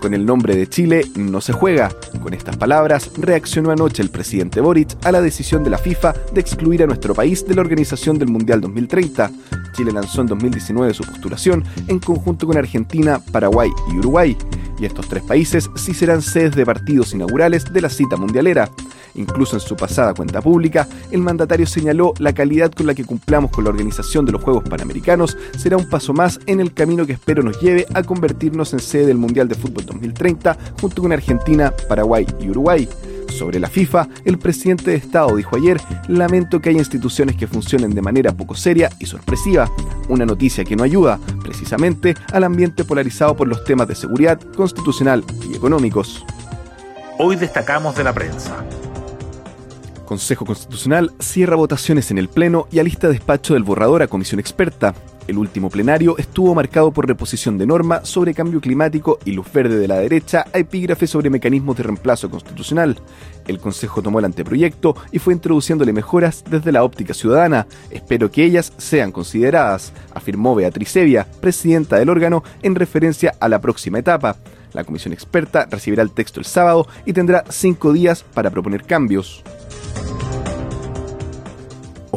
Con el nombre de Chile no se juega. Con estas palabras reaccionó anoche el presidente Boric a la decisión de la FIFA de excluir a nuestro país de la organización del Mundial 2030. Chile lanzó en 2019 su postulación en conjunto con Argentina, Paraguay y Uruguay. Y estos tres países sí serán sedes de partidos inaugurales de la cita mundialera. Incluso en su pasada cuenta pública, el mandatario señaló la calidad con la que cumplamos con la organización de los Juegos Panamericanos será un paso más en el camino que espero nos lleve a convertirnos en sede del Mundial de Fútbol 2030 junto con Argentina, Paraguay y Uruguay. Sobre la FIFA, el presidente de Estado dijo ayer, lamento que haya instituciones que funcionen de manera poco seria y sorpresiva, una noticia que no ayuda, precisamente, al ambiente polarizado por los temas de seguridad, constitucional y económicos. Hoy destacamos de la prensa. Consejo Constitucional cierra votaciones en el Pleno y alista despacho del borrador a comisión experta. El último plenario estuvo marcado por reposición de norma sobre cambio climático y luz verde de la derecha a epígrafe sobre mecanismos de reemplazo constitucional. El Consejo tomó el anteproyecto y fue introduciéndole mejoras desde la óptica ciudadana. Espero que ellas sean consideradas, afirmó Beatriz Evia, presidenta del órgano, en referencia a la próxima etapa. La comisión experta recibirá el texto el sábado y tendrá cinco días para proponer cambios.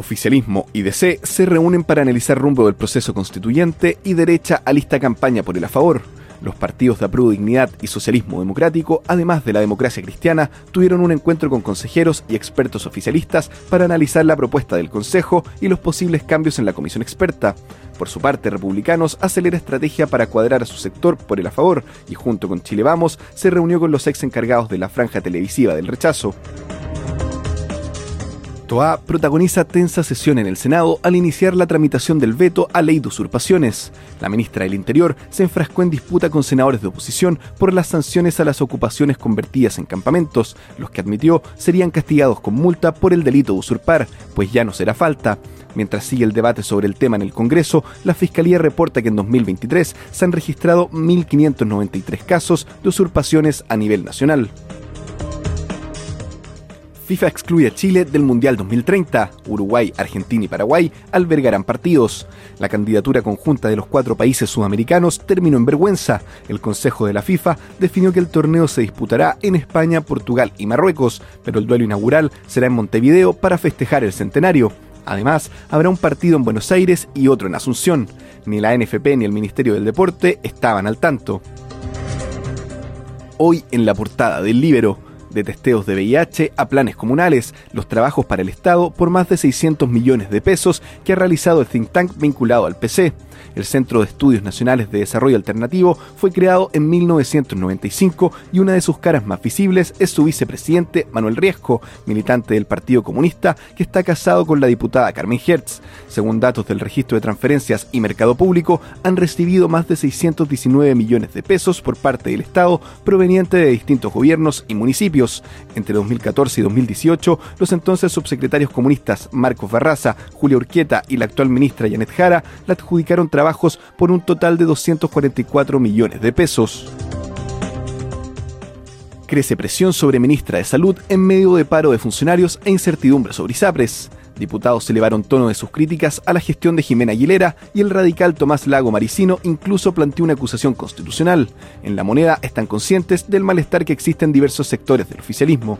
Oficialismo y DC se reúnen para analizar rumbo del proceso constituyente y derecha alista campaña por el a favor. Los partidos de Apruebo Dignidad y Socialismo Democrático, además de la democracia cristiana, tuvieron un encuentro con consejeros y expertos oficialistas para analizar la propuesta del Consejo y los posibles cambios en la comisión experta. Por su parte, Republicanos acelera estrategia para cuadrar a su sector por el a favor y junto con Chile Vamos se reunió con los ex encargados de la franja televisiva del rechazo. Toa protagoniza tensa sesión en el Senado al iniciar la tramitación del veto a ley de usurpaciones. La ministra del Interior se enfrascó en disputa con senadores de oposición por las sanciones a las ocupaciones convertidas en campamentos, los que admitió serían castigados con multa por el delito de usurpar, pues ya no será falta. Mientras sigue el debate sobre el tema en el Congreso, la Fiscalía reporta que en 2023 se han registrado 1.593 casos de usurpaciones a nivel nacional. FIFA excluye a Chile del Mundial 2030. Uruguay, Argentina y Paraguay albergarán partidos. La candidatura conjunta de los cuatro países sudamericanos terminó en vergüenza. El Consejo de la FIFA definió que el torneo se disputará en España, Portugal y Marruecos, pero el duelo inaugural será en Montevideo para festejar el centenario. Además, habrá un partido en Buenos Aires y otro en Asunción. Ni la NFP ni el Ministerio del Deporte estaban al tanto. Hoy en la portada del Libero de testeos de VIH a planes comunales, los trabajos para el Estado por más de 600 millones de pesos que ha realizado el think tank vinculado al PC. El Centro de Estudios Nacionales de Desarrollo Alternativo fue creado en 1995 y una de sus caras más visibles es su vicepresidente Manuel Riesco, militante del Partido Comunista que está casado con la diputada Carmen Hertz. Según datos del Registro de Transferencias y Mercado Público, han recibido más de 619 millones de pesos por parte del Estado proveniente de distintos gobiernos y municipios. Entre 2014 y 2018, los entonces subsecretarios comunistas Marcos Barraza, Julia Urquieta y la actual ministra Janet Jara la adjudicaron trabajos por un total de 244 millones de pesos. Crece presión sobre ministra de Salud en medio de paro de funcionarios e incertidumbre sobre ISAPRES. Diputados elevaron tono de sus críticas a la gestión de Jimena Aguilera y el radical Tomás Lago Maricino incluso planteó una acusación constitucional. En la moneda están conscientes del malestar que existe en diversos sectores del oficialismo.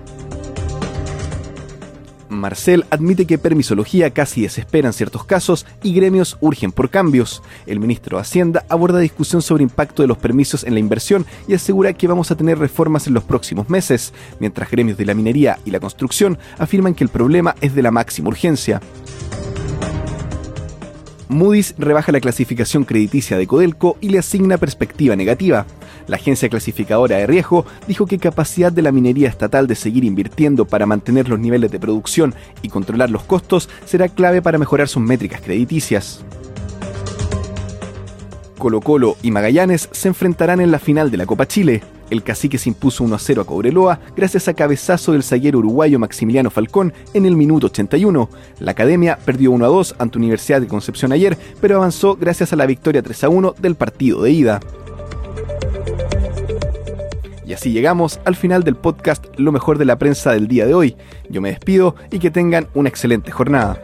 Marcel admite que permisología casi desespera en ciertos casos y gremios urgen por cambios. El ministro de Hacienda aborda discusión sobre impacto de los permisos en la inversión y asegura que vamos a tener reformas en los próximos meses, mientras gremios de la minería y la construcción afirman que el problema es de la máxima urgencia. Moody's rebaja la clasificación crediticia de Codelco y le asigna perspectiva negativa. La agencia clasificadora de riesgo dijo que capacidad de la minería estatal de seguir invirtiendo para mantener los niveles de producción y controlar los costos será clave para mejorar sus métricas crediticias. Colo Colo y Magallanes se enfrentarán en la final de la Copa Chile. El cacique se impuso 1 a 0 a Cobreloa gracias a cabezazo del zaguero uruguayo Maximiliano Falcón en el minuto 81. La academia perdió 1 a 2 ante Universidad de Concepción ayer, pero avanzó gracias a la victoria 3 a 1 del partido de ida. Y así llegamos al final del podcast Lo mejor de la prensa del día de hoy. Yo me despido y que tengan una excelente jornada.